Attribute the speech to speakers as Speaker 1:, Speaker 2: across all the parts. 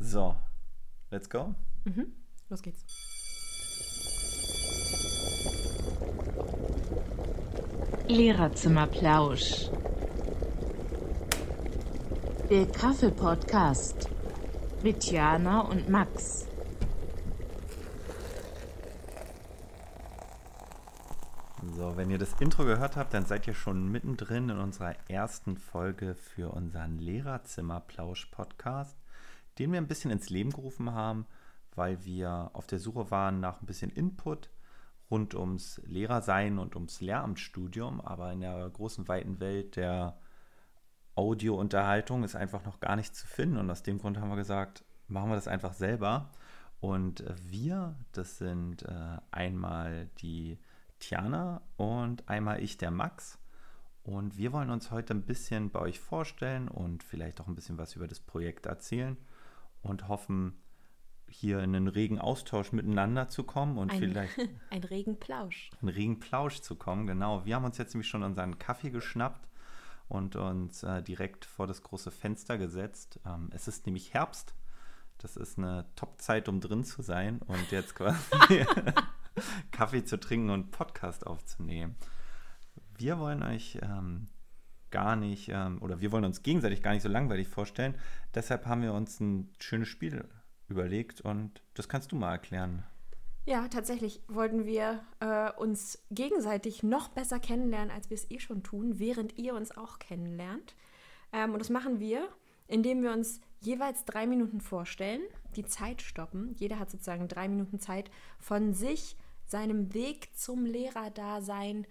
Speaker 1: So, let's go.
Speaker 2: Mhm. Los geht's.
Speaker 3: Lehrerzimmerplausch. Der Kaffee-Podcast mit Jana und Max.
Speaker 1: So, wenn ihr das Intro gehört habt, dann seid ihr schon mittendrin in unserer ersten Folge für unseren Lehrerzimmerplausch-Podcast, den wir ein bisschen ins Leben gerufen haben, weil wir auf der Suche waren nach ein bisschen Input rund ums Lehrersein und ums Lehramtsstudium, aber in der großen, weiten Welt der Audiounterhaltung ist einfach noch gar nichts zu finden und aus dem Grund haben wir gesagt, machen wir das einfach selber. Und wir, das sind äh, einmal die Tiana und einmal ich, der Max. Und wir wollen uns heute ein bisschen bei euch vorstellen und vielleicht auch ein bisschen was über das Projekt erzählen und hoffen, hier in einen regen Austausch miteinander zu kommen und
Speaker 2: Ein,
Speaker 1: vielleicht
Speaker 2: ein regen Plausch.
Speaker 1: einen regen Plausch zu kommen. Genau, wir haben uns jetzt nämlich schon unseren Kaffee geschnappt und uns äh, direkt vor das große Fenster gesetzt. Ähm, es ist nämlich Herbst. Das ist eine Top-Zeit, um drin zu sein und jetzt quasi Kaffee zu trinken und Podcast aufzunehmen. Wir wollen euch ähm, gar nicht, ähm, oder wir wollen uns gegenseitig gar nicht so langweilig vorstellen. Deshalb haben wir uns ein schönes Spiel überlegt und das kannst du mal erklären.
Speaker 2: Ja, tatsächlich wollten wir äh, uns gegenseitig noch besser kennenlernen, als wir es eh schon tun, während ihr uns auch kennenlernt. Ähm, und das machen wir, indem wir uns jeweils drei Minuten vorstellen, die Zeit stoppen. Jeder hat sozusagen drei Minuten Zeit von sich, seinem Weg zum Lehrerdasein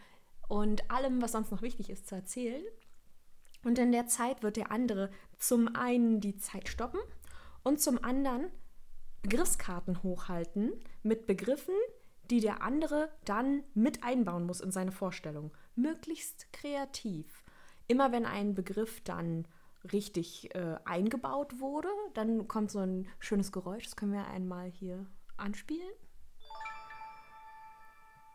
Speaker 2: und allem, was sonst noch wichtig ist, zu erzählen. Und in der Zeit wird der andere zum einen die Zeit stoppen und zum anderen Begriffskarten hochhalten mit Begriffen, die der andere dann mit einbauen muss in seine Vorstellung. Möglichst kreativ. Immer wenn ein Begriff dann richtig äh, eingebaut wurde, dann kommt so ein schönes Geräusch. Das können wir einmal hier anspielen.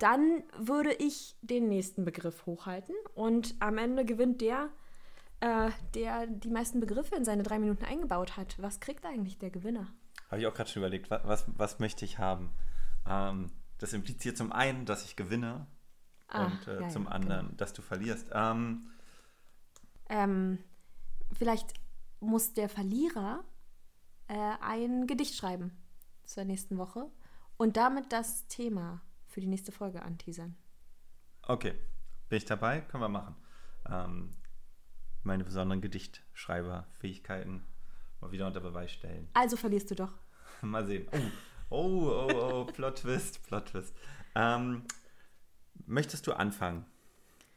Speaker 2: Dann würde ich den nächsten Begriff hochhalten und am Ende gewinnt der, äh, der die meisten Begriffe in seine drei Minuten eingebaut hat. Was kriegt eigentlich der Gewinner?
Speaker 1: Habe ich auch gerade schon überlegt, was, was, was möchte ich haben? Ähm, das impliziert zum einen, dass ich gewinne
Speaker 2: Ah,
Speaker 1: und äh,
Speaker 2: ja,
Speaker 1: zum
Speaker 2: ja,
Speaker 1: anderen,
Speaker 2: genau.
Speaker 1: dass du verlierst. Ähm,
Speaker 2: Ähm, vielleicht muss der Verlierer äh, ein Gedicht schreiben zur nächsten Woche und damit das Thema für die nächste Folge anteasern.
Speaker 1: okay, bin ich dabei? Können wir machen. Ähm, meine besonderen Gedichtschreiberfähigkeiten mal wieder unter Beweis stellen.
Speaker 2: Also verlierst du doch.
Speaker 1: Mal sehen. Oh, oh, oh, oh Plot Twist, Plot Twist. Ähm, möchtest du anfangen?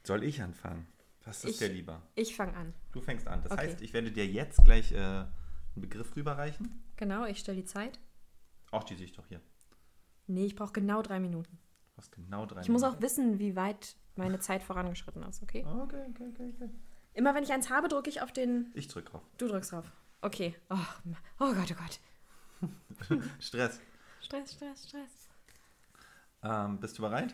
Speaker 1: Soll ich anfangen? Was ist
Speaker 2: Ich-
Speaker 1: dir lieber?
Speaker 2: Ich fange an.
Speaker 1: Du fängst an. Das
Speaker 2: Okay.
Speaker 1: heißt, ich werde dir jetzt gleich äh, einen Begriff rüberreichen.
Speaker 2: Genau, ich stelle die Zeit.
Speaker 1: Auch die sehe ich doch hier.
Speaker 2: Nee, ich brauche genau drei Minuten.
Speaker 1: Du hast genau drei
Speaker 2: Ich muss auch
Speaker 1: Minuten.
Speaker 2: wissen, wie weit meine Zeit vorangeschritten ist, okay?
Speaker 1: Okay, okay, okay, okay.
Speaker 2: Immer wenn ich eins habe, drücke ich auf den.
Speaker 1: Ich drück drauf.
Speaker 2: Du drückst drauf. Okay. Oh, oh Gott, oh Gott.
Speaker 1: Stress.
Speaker 2: Stress, Stress, Stress.
Speaker 1: Ähm, bist du bereit?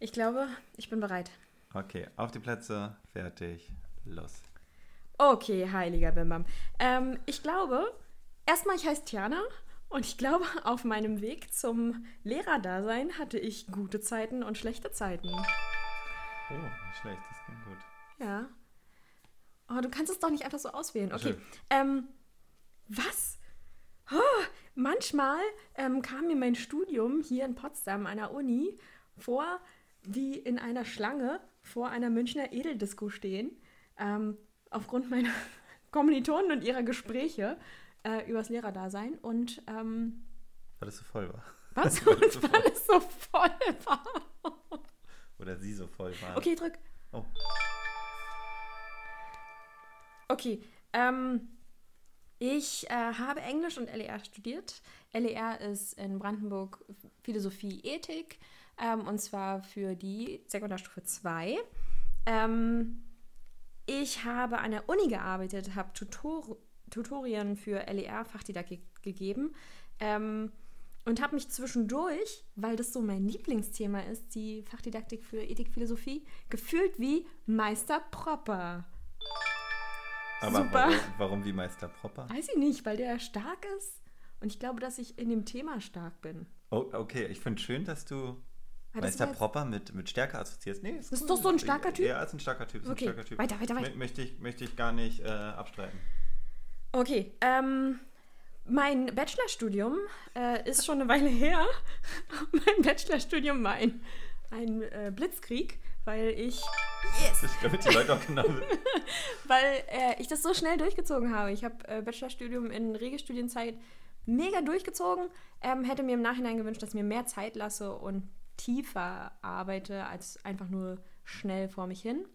Speaker 2: Ich glaube, ich bin bereit.
Speaker 1: Okay, auf die Plätze, fertig, los.
Speaker 2: Okay, heiliger Bimbam. Ähm, ich glaube, erstmal, ich heiße Tiana und ich glaube, auf meinem Weg zum Lehrerdasein hatte ich gute Zeiten und schlechte Zeiten.
Speaker 1: Oh, nicht schlecht, das klingt gut.
Speaker 2: Ja. Oh, du kannst es doch nicht einfach so auswählen. Okay. Ähm, was? Oh, manchmal ähm, kam mir mein Studium hier in Potsdam an der Uni vor, wie in einer Schlange vor einer Münchner Edeldisco stehen. Ähm, aufgrund meiner Kommilitonen und ihrer Gespräche äh, übers Lehrerdasein. Und ähm,
Speaker 1: Weil es so voll war.
Speaker 2: was?
Speaker 1: Weil es so
Speaker 2: weil
Speaker 1: voll-
Speaker 2: es so voll war.
Speaker 1: Oder sie so voll war.
Speaker 2: Okay, drück.
Speaker 1: Oh,
Speaker 2: Okay, ähm, ich äh, habe Englisch und LER studiert. LER ist in Brandenburg Philosophie, Ethik ähm, und zwar für die Sekundarstufe 2. Ähm, ich habe an der Uni gearbeitet, habe Tutor Tutorien für LER-Fachdidaktik gegeben ähm, und habe mich zwischendurch, weil das so mein Lieblingsthema ist, die Fachdidaktik für Ethik, Philosophie, gefühlt wie Meister Propper.
Speaker 1: Aber
Speaker 2: Super.
Speaker 1: warum, warum wie Meister Propper?
Speaker 2: Weiß ich nicht, weil der stark ist Und ich glaube, dass ich in dem Thema stark bin.
Speaker 1: Oh, okay, ich finde schön, dass du
Speaker 2: Ja, das
Speaker 1: Meister
Speaker 2: jetzt-
Speaker 1: Propper mit, mit Stärke assoziierst. Nee, ist,
Speaker 2: Ist
Speaker 1: cool.
Speaker 2: doch so ein starker Typ?
Speaker 1: Ja, ist ein starker Typ. Ist
Speaker 2: Okay,
Speaker 1: ein starker typ.
Speaker 2: weiter, weiter, weiter.
Speaker 1: Mö- Möchte ich, möchte ich gar nicht äh, abstreiten.
Speaker 2: Okay, ähm, mein Bachelorstudium äh, ist schon eine Weile her. mein Bachelorstudium war ein, ein äh, Blitzkrieg, weil ich. Yes!
Speaker 1: Ich damit die Leute auch genau
Speaker 2: Weil äh, ich das so schnell durchgezogen habe. Ich habe äh, Bachelorstudium in Regelstudienzeit mega durchgezogen. Ähm, hätte mir im Nachhinein gewünscht, dass ich mir mehr Zeit lasse und tiefer arbeite, als einfach nur schnell vor mich hin.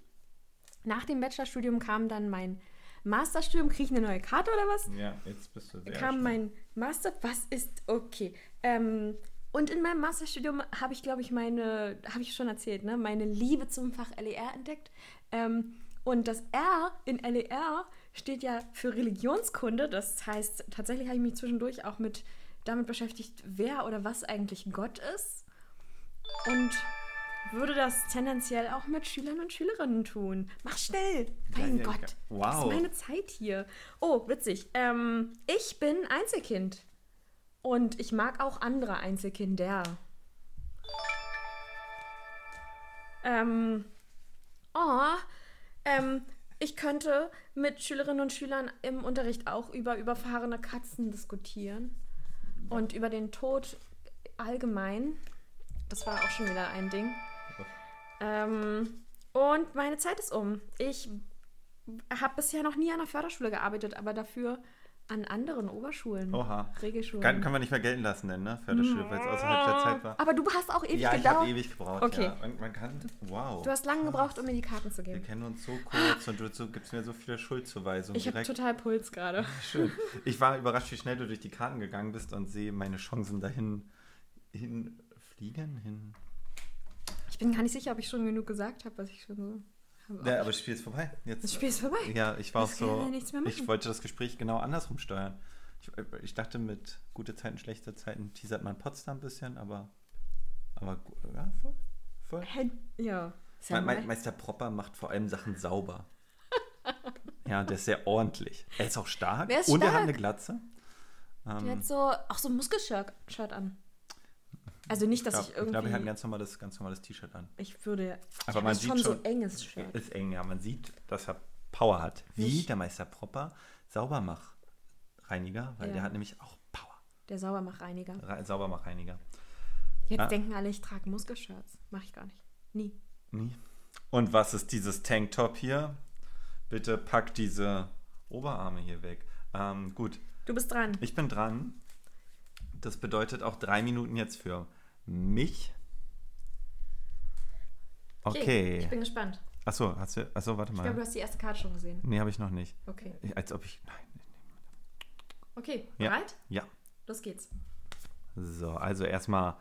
Speaker 2: Nach dem Bachelorstudium kam dann mein Masterstudium. Kriege ich eine neue Karte oder was?
Speaker 1: Ja, jetzt bist du sehr
Speaker 2: kam
Speaker 1: schnell.
Speaker 2: mein Master. Was ist okay? Ähm, und in meinem Masterstudium habe ich, glaube ich, meine, habe ich schon erzählt, ne, meine Liebe zum Fach LER entdeckt. Ähm, und das R in LER steht ja für Religionskunde. Das heißt, tatsächlich habe ich mich zwischendurch auch mit damit beschäftigt, wer oder was eigentlich Gott ist. Und würde das tendenziell auch mit Schülern und Schülerinnen tun. Mach schnell! Mein Gott!
Speaker 1: ja.
Speaker 2: Das
Speaker 1: Wow.
Speaker 2: ist meine Zeit hier. Oh, witzig. Ähm, ich bin Einzelkind. Und ich mag auch andere Einzelkinder. Ähm, oh, ähm, ich könnte mit Schülerinnen und Schülern im Unterricht auch über überfahrene Katzen diskutieren. Und über den Tod allgemein. Das war auch schon wieder ein Ding. Ähm, und meine Zeit ist um. Ich habe bisher noch nie an der Förderschule gearbeitet, aber dafür an anderen Oberschulen.
Speaker 1: Oha.
Speaker 2: Regelschulen.
Speaker 1: Kann, kann man nicht mehr gelten lassen, denn, ne? Förderschule, weil es außerhalb der Zeit war.
Speaker 2: Aber du hast auch ewig
Speaker 1: Ja, ich
Speaker 2: gedauert.
Speaker 1: habe ewig gebraucht.
Speaker 2: Okay.
Speaker 1: Ja. Man, man kann. Wow.
Speaker 2: Du hast lange gebraucht, um mir die Karten zu
Speaker 1: Wir
Speaker 2: geben.
Speaker 1: kennen uns so kurz und du so, gibst mir so viele Schuldzuweisungen
Speaker 2: Ich habe total Puls gerade.
Speaker 1: Schön. Ich war überrascht, wie schnell du durch die Karten gegangen bist und sehe meine Chancen dahin hinfliegen. Hin.
Speaker 2: Ich bin gar nicht sicher, ob ich schon genug gesagt habe, was ich schon so.
Speaker 1: Ja, aber das Spiel ist vorbei. Jetzt,
Speaker 2: das Spiel ist vorbei.
Speaker 1: Ja, ich war auch so.
Speaker 2: ja
Speaker 1: Ich wollte das Gespräch genau andersrum steuern. Ich, ich dachte, mit gute Zeiten, schlechte Zeiten teasert man Potsdam ein bisschen, aber. Aber ja, voll. voll.
Speaker 2: Ja.
Speaker 1: Me- Me Meister Propper macht vor allem Sachen sauber. ja, der ist sehr ordentlich. Er ist auch stark
Speaker 2: ist
Speaker 1: und er hat eine Glatze.
Speaker 2: Der
Speaker 1: Ähm,
Speaker 2: hat so auch so ein Muskelshirt Shirt an. Also nicht, dass
Speaker 1: ich
Speaker 2: ich,
Speaker 1: glaube, glaub,
Speaker 2: irgendwie.
Speaker 1: er hat ein ganz normales, ganz normales T-Shirt an.
Speaker 2: ich würde.
Speaker 1: Aber
Speaker 2: ja,
Speaker 1: man
Speaker 2: ist
Speaker 1: sieht
Speaker 2: schon so enges Shirt.
Speaker 1: Ist eng, ja. Man sieht, dass er Power hat. Wie
Speaker 2: Nicht-
Speaker 1: der Meister Propper Saubermachreiniger, weil
Speaker 2: Ja.
Speaker 1: der hat nämlich auch Power.
Speaker 2: Der Saubermachreiniger.
Speaker 1: Re Saubermachreiniger.
Speaker 2: Jetzt
Speaker 1: Ah.
Speaker 2: denken alle, ich trage Muskelshirts. Mach ich gar nicht. Nie.
Speaker 1: Nie. Und was ist dieses Tanktop hier? Bitte pack diese Oberarme hier weg. Ähm, gut,
Speaker 2: Du bist dran.
Speaker 1: ich bin dran. Das bedeutet auch drei Minuten jetzt für mich. Okay.
Speaker 2: Ich bin gespannt.
Speaker 1: Achso, hast du. Achso, warte
Speaker 2: Ich glaube, du
Speaker 1: mal.
Speaker 2: hast die erste Karte schon gesehen.
Speaker 1: Nee, habe ich noch nicht.
Speaker 2: Okay.
Speaker 1: Ich, als ob ich. Nein.
Speaker 2: Okay,
Speaker 1: Ja.
Speaker 2: bereit?
Speaker 1: Ja.
Speaker 2: Los geht's.
Speaker 1: So, also erstmal,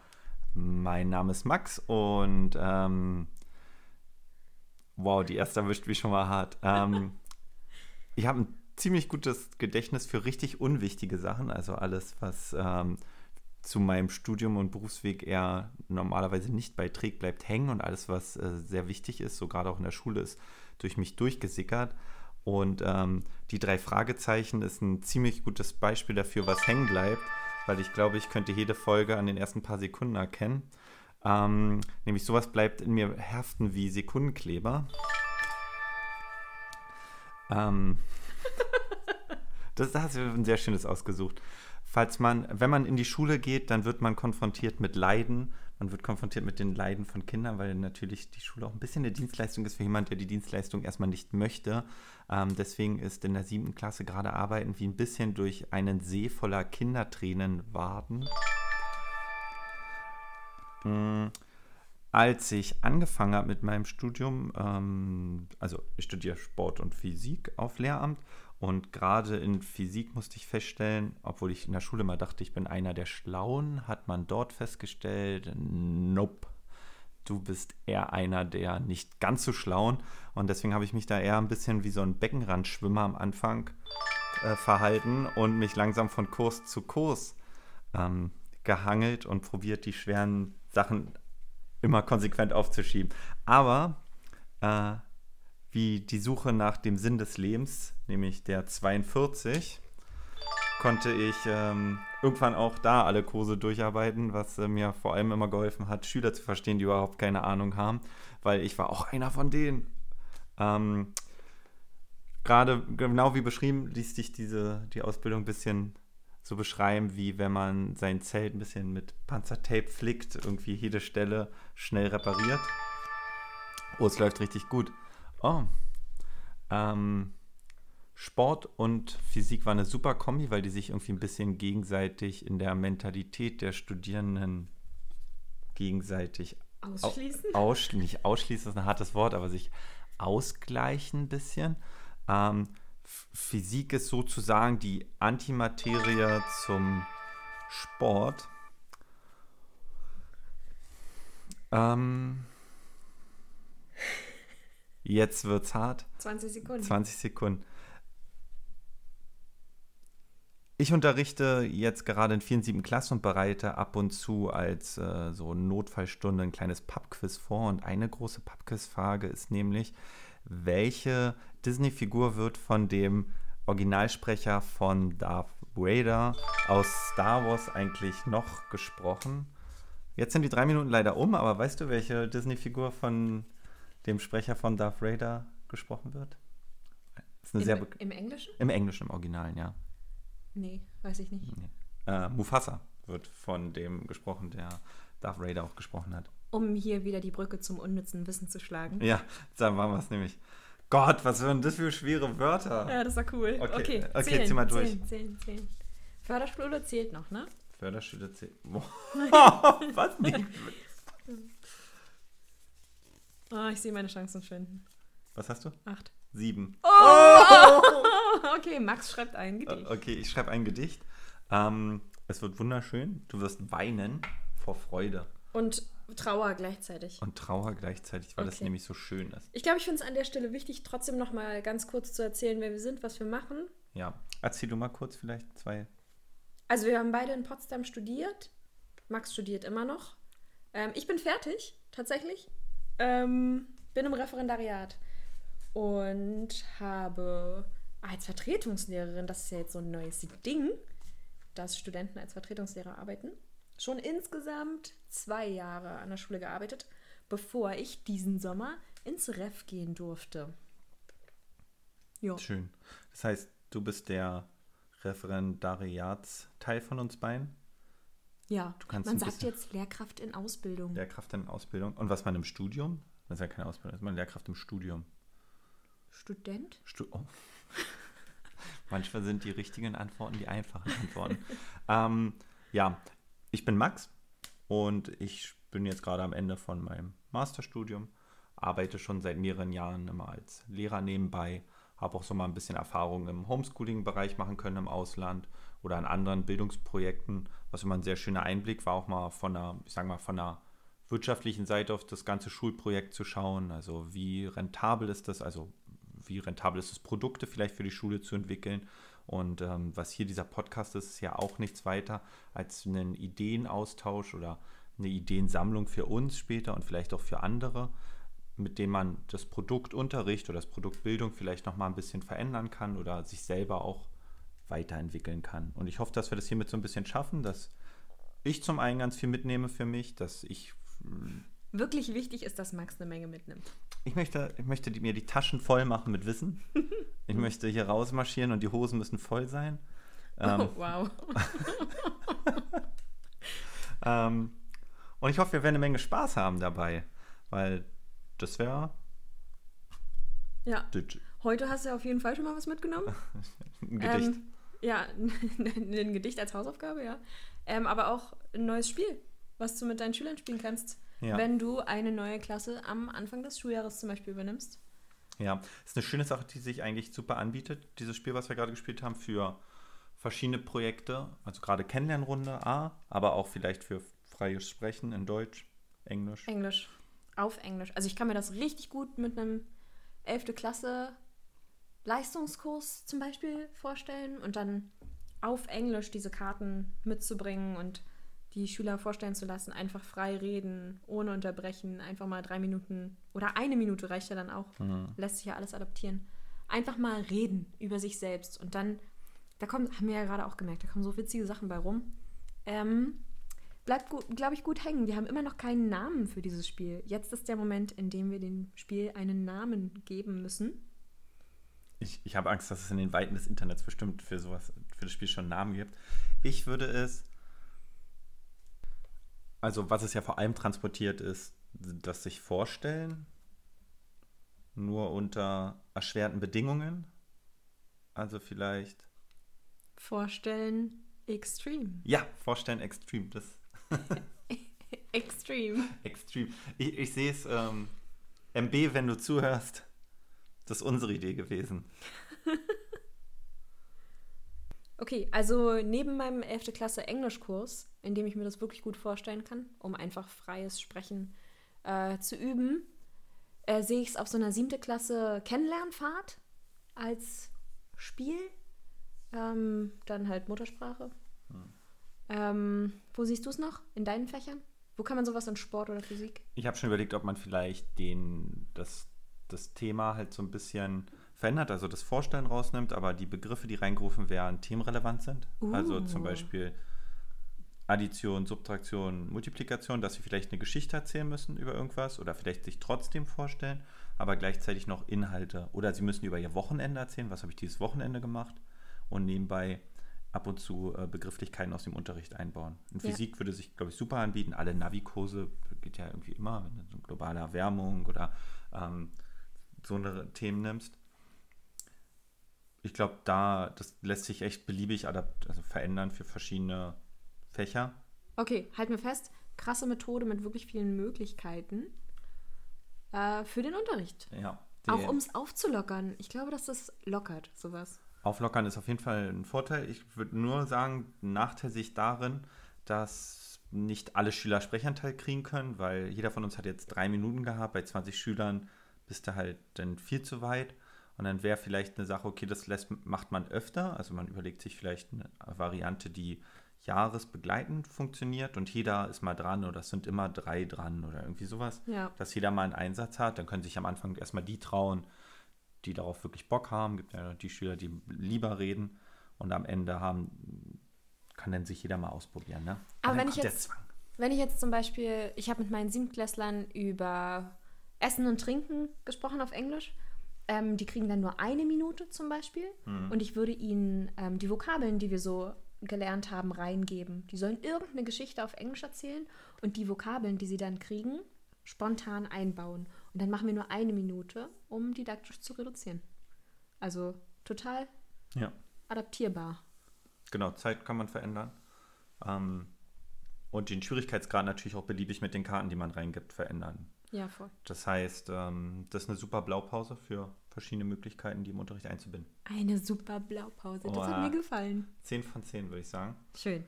Speaker 1: mein Name ist Max und ähm, wow, die erste erwischt mich schon mal hart. Ähm, ich habe ein ziemlich gutes Gedächtnis für richtig unwichtige Sachen, also alles, was ähm, zu meinem Studium und Berufsweg eher normalerweise nicht beiträgt, bleibt hängen und alles, was äh, sehr wichtig ist, so gerade auch in der Schule, ist durch mich durchgesickert. Und ähm, die drei Fragezeichen ist ein ziemlich gutes Beispiel dafür, was hängen bleibt, weil ich glaube, ich könnte jede Folge an den ersten paar Sekunden erkennen. Ähm, nämlich sowas bleibt in mir haften wie Sekundenkleber. Ähm, das, da hast du ein sehr schönes ausgesucht. Falls man, wenn man in die Schule geht, dann wird man konfrontiert mit Leiden. Man wird konfrontiert mit den Leiden von Kindern, weil natürlich die Schule auch ein bisschen eine Dienstleistung ist für jemand, der die Dienstleistung erstmal nicht möchte. Ähm, deswegen ist in der siebten Klasse gerade Arbeiten wie ein bisschen durch einen See voller Kindertränen waden. Mm, Als ich angefangen habe mit meinem Studium, ähm, also ich studiere Sport und Physik auf Lehramt und gerade in Physik musste ich feststellen, obwohl ich in der Schule mal dachte, ich bin einer der Schlauen, hat man dort festgestellt, nope, du bist eher einer der nicht ganz so Schlauen und deswegen habe ich mich da eher ein bisschen wie so ein Beckenrandschwimmer am Anfang äh, verhalten und mich langsam von Kurs zu Kurs ähm, gehangelt und probiert, die schweren Sachen immer konsequent aufzuschieben. Aber äh, wie die Suche nach dem Sinn des Lebens, nämlich der 42, konnte ich ähm, irgendwann auch da alle Kurse durcharbeiten, was äh, mir vor allem immer geholfen hat, Schüler zu verstehen, die überhaupt keine Ahnung haben, weil ich war auch einer von denen. Ähm, Gerade genau wie beschrieben, ließ sich diese, die Ausbildung ein bisschen so beschreiben, wie wenn man sein Zelt ein bisschen mit Panzertape flickt, irgendwie jede Stelle schnell repariert. Oh, es läuft richtig gut. Oh. Ähm, Sport und Physik war eine super Kombi, weil die sich irgendwie ein bisschen gegenseitig in der Mentalität der Studierenden gegenseitig
Speaker 2: Ausschließen?
Speaker 1: Au ausschli nicht ausschließen ist ein hartes Wort, aber sich ausgleichen ein bisschen. Ähm, Physik ist sozusagen die Antimaterie zum Sport. Ähm, jetzt wird's hart.
Speaker 2: 20 Sekunden.
Speaker 1: 20 Sekunden. Ich unterrichte jetzt gerade in vielen sieben Klassen und bereite ab und zu als äh, so Notfallstunde ein kleines Pubquiz vor. Und eine große Pubquiz-Frage ist nämlich, welche Disney-Figur wird von dem Originalsprecher von Darth Vader aus Star Wars eigentlich noch gesprochen? Jetzt sind die drei Minuten leider um, aber weißt du, welche Disney-Figur von dem Sprecher von Darth Vader gesprochen wird? Das ist eine sehr
Speaker 2: Im, Im Englischen?
Speaker 1: Im Englischen, im Originalen, ja.
Speaker 2: Nee, weiß ich nicht.
Speaker 1: Äh, Mufasa wird von dem gesprochen, der Darth Vader auch gesprochen hat.
Speaker 2: Um hier wieder die Brücke zum unnützen Wissen zu schlagen.
Speaker 1: Ja, da waren wir es nämlich. Gott, was sind das für schwere Wörter?
Speaker 2: Ja, das war cool.
Speaker 1: Okay,
Speaker 2: Okay,
Speaker 1: okay,
Speaker 2: zählen,
Speaker 1: zieh mal durch.
Speaker 2: Zählen, zählen, zählen. Förderschule zählt noch, ne?
Speaker 1: Förderschüler zählen. was nicht?
Speaker 2: Oh, ich sehe meine Chancen schwinden.
Speaker 1: Was hast du?
Speaker 2: Acht.
Speaker 1: Sieben.
Speaker 2: Okay, Max schreibt ein
Speaker 1: Äh,
Speaker 2: Gedicht.
Speaker 1: Okay, ich schreibe ein Gedicht. Ähm, es wird wunderschön. Du wirst weinen vor Freude
Speaker 2: Und Trauer gleichzeitig.
Speaker 1: und Trauer gleichzeitig, weil es
Speaker 2: Okay.
Speaker 1: nämlich so schön ist.
Speaker 2: Ich glaube, ich finde es an der Stelle wichtig, trotzdem noch mal ganz kurz zu erzählen, wer wir sind, was wir machen.
Speaker 1: Ja. Erzähl du mal kurz vielleicht zwei.
Speaker 2: Also wir haben beide in Potsdam studiert. Max studiert immer noch. Ähm, ich bin fertig, tatsächlich. Ähm, bin im Referendariat und habe als Vertretungslehrerin, das ist ja jetzt so ein neues Ding, dass Studenten als Vertretungslehrer arbeiten, schon insgesamt zwei Jahre an der Schule gearbeitet, bevor ich diesen Sommer ins Ref gehen durfte. Jo.
Speaker 1: Schön. Das heißt, du bist der Referendariatsteil von uns beiden,
Speaker 2: Ja, man sagt jetzt Lehrkraft in Ausbildung.
Speaker 1: Lehrkraft in Ausbildung. Und was man im Studium? Das ist ja keine Ausbildung, das ist man Lehrkraft im Studium.
Speaker 2: Student?
Speaker 1: Stu oh. Manchmal sind die richtigen Antworten die einfachen Antworten. ähm, ja, ich bin Max und ich bin jetzt gerade am Ende von meinem Masterstudium, arbeite schon seit mehreren Jahren immer als Lehrer nebenbei, habe auch so mal ein bisschen Erfahrung im Homeschooling-Bereich machen können im Ausland oder an anderen Bildungsprojekten, was immer ein sehr schöner Einblick war, auch mal von einer, ich sag mal, von einer wirtschaftlichen Seite auf das ganze Schulprojekt zu schauen. Also wie rentabel ist das, also wie rentabel ist es, Produkte vielleicht für die Schule zu entwickeln. Und ähm, was hier dieser Podcast ist, ist ja auch nichts weiter als einen Ideenaustausch oder eine Ideensammlung für uns später und vielleicht auch für andere, mit denen man das Produktunterricht oder das Produktbildung vielleicht nochmal ein bisschen verändern kann oder sich selber auch weiterentwickeln kann. Und ich hoffe, dass wir das hiermit so ein bisschen schaffen, dass ich zum einen ganz viel mitnehme für mich, dass ich
Speaker 2: Wirklich wichtig ist, dass Max eine Menge mitnimmt.
Speaker 1: Ich möchte, ich möchte die, mir die Taschen voll machen mit Wissen. Ich möchte hier rausmarschieren und die Hosen müssen voll sein. Ähm,
Speaker 2: oh, wow.
Speaker 1: ähm, und ich hoffe, wir werden eine Menge Spaß haben dabei, weil das wäre
Speaker 2: Ja,
Speaker 1: ein
Speaker 2: heute hast du auf jeden Fall schon mal was mitgenommen.
Speaker 1: Gedicht.
Speaker 2: Ähm, ja, ein Gedicht als Hausaufgabe, ja. Ähm, aber auch ein neues Spiel, was du mit deinen Schülern spielen kannst,
Speaker 1: Ja.
Speaker 2: wenn du eine neue Klasse am Anfang des Schuljahres zum Beispiel übernimmst.
Speaker 1: Ja, ist eine schöne Sache, die sich eigentlich super anbietet, dieses Spiel, was wir gerade gespielt haben, für verschiedene Projekte, also gerade Kennenlernrunde A, aber auch vielleicht für freies Sprechen in Deutsch, Englisch.
Speaker 2: Englisch. Auf Englisch. Also ich kann mir das richtig gut mit einem 11. Klasse Leistungskurs zum Beispiel vorstellen und dann auf Englisch diese Karten mitzubringen und die Schüler vorstellen zu lassen, einfach frei reden, ohne unterbrechen, einfach mal drei Minuten oder eine Minute reicht ja dann auch, lässt sich ja alles adaptieren. Einfach mal reden über sich selbst und dann Da kommen, haben wir ja gerade auch gemerkt, da kommen so witzige Sachen bei rum. Ähm, bleibt, glaube ich, gut hängen. Wir haben immer noch keinen Namen für dieses Spiel. Jetzt ist der Moment, in dem wir dem Spiel einen Namen geben müssen.
Speaker 1: Ich, ich habe Angst, dass es in den Weiten des Internets bestimmt für sowas, für das Spiel schon einen Namen gibt. Ich würde es, also was es ja vor allem transportiert ist, das sich vorstellen, nur unter erschwerten Bedingungen. Also vielleicht.
Speaker 2: Vorstellen Extreme.
Speaker 1: Ja, vorstellen Extreme. Das
Speaker 2: Extreme.
Speaker 1: Extreme. Ich, ich sehe es, ähm, MB, wenn du zuhörst, das ist unsere Idee gewesen.
Speaker 2: okay, also neben meinem 11. Klasse Englischkurs, in dem ich mir das wirklich gut vorstellen kann, um einfach freies Sprechen äh, zu üben, äh, sehe ich es auf so einer 7. Klasse Kennenlernfahrt als Spiel. Ähm, dann halt Muttersprache. Hm. Ähm, wo siehst du es noch? In deinen Fächern? Wo kann man sowas in Sport oder Physik?
Speaker 1: Ich habe schon überlegt, ob man vielleicht den, das, das Thema halt so ein bisschen verändert, also das Vorstellen rausnimmt, aber die Begriffe, die reingerufen werden, themenrelevant sind. Uh. Also zum Beispiel Addition, Subtraktion, Multiplikation, dass sie vielleicht eine Geschichte erzählen müssen über irgendwas oder vielleicht sich trotzdem vorstellen, aber gleichzeitig noch Inhalte. Oder sie müssen über ihr Wochenende erzählen, was habe ich dieses Wochenende gemacht und nebenbei ab und zu äh, Begrifflichkeiten aus dem Unterricht einbauen. In ja. Physik würde sich, glaube ich, super anbieten. Alle Navikurse geht ja irgendwie immer, wenn so globale Erwärmung oder ähm, so eine Themen nimmst. Ich glaube, da, das lässt sich echt beliebig adapt also verändern für verschiedene Fächer.
Speaker 2: Okay, halten wir fest. Krasse Methode mit wirklich vielen Möglichkeiten äh, für den Unterricht.
Speaker 1: Ja.
Speaker 2: Auch um es aufzulockern. Ich glaube, dass das lockert, sowas.
Speaker 1: Auflockern ist auf jeden Fall ein Vorteil. Ich würde nur sagen, Nachteil sich darin, dass nicht alle Schüler Sprechanteil kriegen können, weil jeder von uns hat jetzt drei Minuten gehabt. Bei 20 Schülern bist du halt dann viel zu weit. Und dann wäre vielleicht eine Sache, okay, das lässt, macht man öfter. Also man überlegt sich vielleicht eine Variante, die jahresbegleitend funktioniert und jeder ist mal dran oder es sind immer drei dran oder irgendwie sowas.
Speaker 2: Ja.
Speaker 1: Dass jeder mal einen Einsatz hat. Dann können sich am Anfang erstmal die trauen, die darauf wirklich Bock haben. Gibt ja die Schüler, die lieber reden und am Ende haben, kann dann sich jeder mal ausprobieren. Ne?
Speaker 2: Aber wenn ich, jetzt, wenn ich jetzt zum Beispiel, ich habe mit meinen Siebenklässlern über Essen und Trinken gesprochen auf Englisch. Ähm, die kriegen dann nur eine Minute zum Beispiel. Mhm. Und ich würde ihnen ähm, die Vokabeln, die wir so gelernt haben, reingeben. Die sollen irgendeine Geschichte auf Englisch erzählen und die Vokabeln, die sie dann kriegen, spontan einbauen. Und dann machen wir nur eine Minute, um didaktisch zu reduzieren. Also total
Speaker 1: ja.
Speaker 2: adaptierbar.
Speaker 1: Genau, Zeit kann man verändern. Ähm, und den Schwierigkeitsgrad natürlich auch beliebig mit den Karten, die man reingibt, verändern.
Speaker 2: Ja, voll.
Speaker 1: Das heißt, ähm, das ist eine super Blaupause für verschiedene Möglichkeiten, die im Unterricht einzubinden.
Speaker 2: Eine super Blaupause, das oh, hat mir gefallen.
Speaker 1: 10 von 10, würde ich sagen.
Speaker 2: Schön.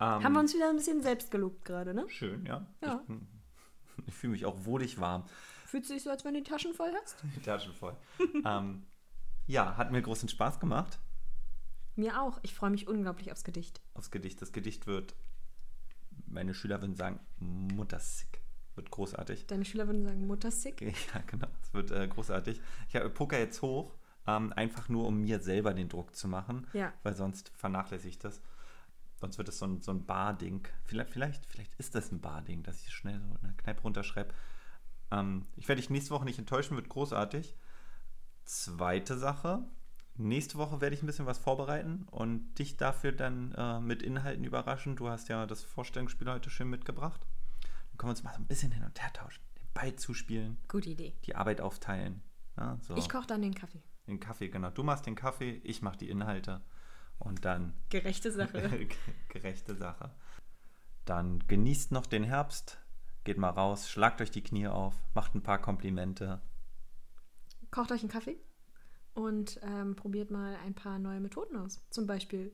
Speaker 2: Ähm, Haben wir uns wieder ein bisschen selbst gelobt gerade, ne?
Speaker 1: Schön, ja.
Speaker 2: ja.
Speaker 1: Ich, ich fühle mich auch wohlig warm.
Speaker 2: Fühlt sich so, als wenn du die Taschen voll hast?
Speaker 1: Die Taschen voll. ähm, ja, hat mir großen Spaß gemacht.
Speaker 2: Mir auch. Ich freue mich unglaublich aufs Gedicht.
Speaker 1: Aufs Gedicht. Das Gedicht wird, meine Schüler würden sagen, muttersick. Wird großartig.
Speaker 2: Deine Schüler würden sagen, muttersick?
Speaker 1: Ja, genau. Es wird äh, großartig. Ich habe Poker jetzt hoch, ähm, einfach nur, um mir selber den Druck zu machen.
Speaker 2: Ja.
Speaker 1: Weil sonst vernachlässige ich das. Sonst wird es so ein, so ein Bar-Ding. Vielleicht, vielleicht, vielleicht ist das ein Bar-Ding, dass ich schnell so eine Kneipe runterschreibe. Ähm, ich werde dich nächste Woche nicht enttäuschen, wird großartig. Zweite Sache. Nächste Woche werde ich ein bisschen was vorbereiten und dich dafür dann äh, mit Inhalten überraschen. Du hast ja das Vorstellungsspiel heute schön mitgebracht. Können wir uns mal so ein bisschen hin und her tauschen. Den Ball zuspielen.
Speaker 2: Gute Idee.
Speaker 1: Die Arbeit aufteilen. Ja, so.
Speaker 2: Ich koche dann den Kaffee.
Speaker 1: Den Kaffee, genau. Du machst den Kaffee, ich mache die Inhalte. Und dann.
Speaker 2: Gerechte Sache.
Speaker 1: gerechte Sache. Dann genießt noch den Herbst, Geht mal raus, schlagt euch die Knie auf, macht ein paar Komplimente.
Speaker 2: Kocht euch einen Kaffee und ähm, probiert mal ein paar neue Methoden aus. Zum Beispiel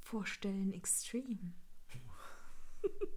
Speaker 2: Vorstellen Extreme.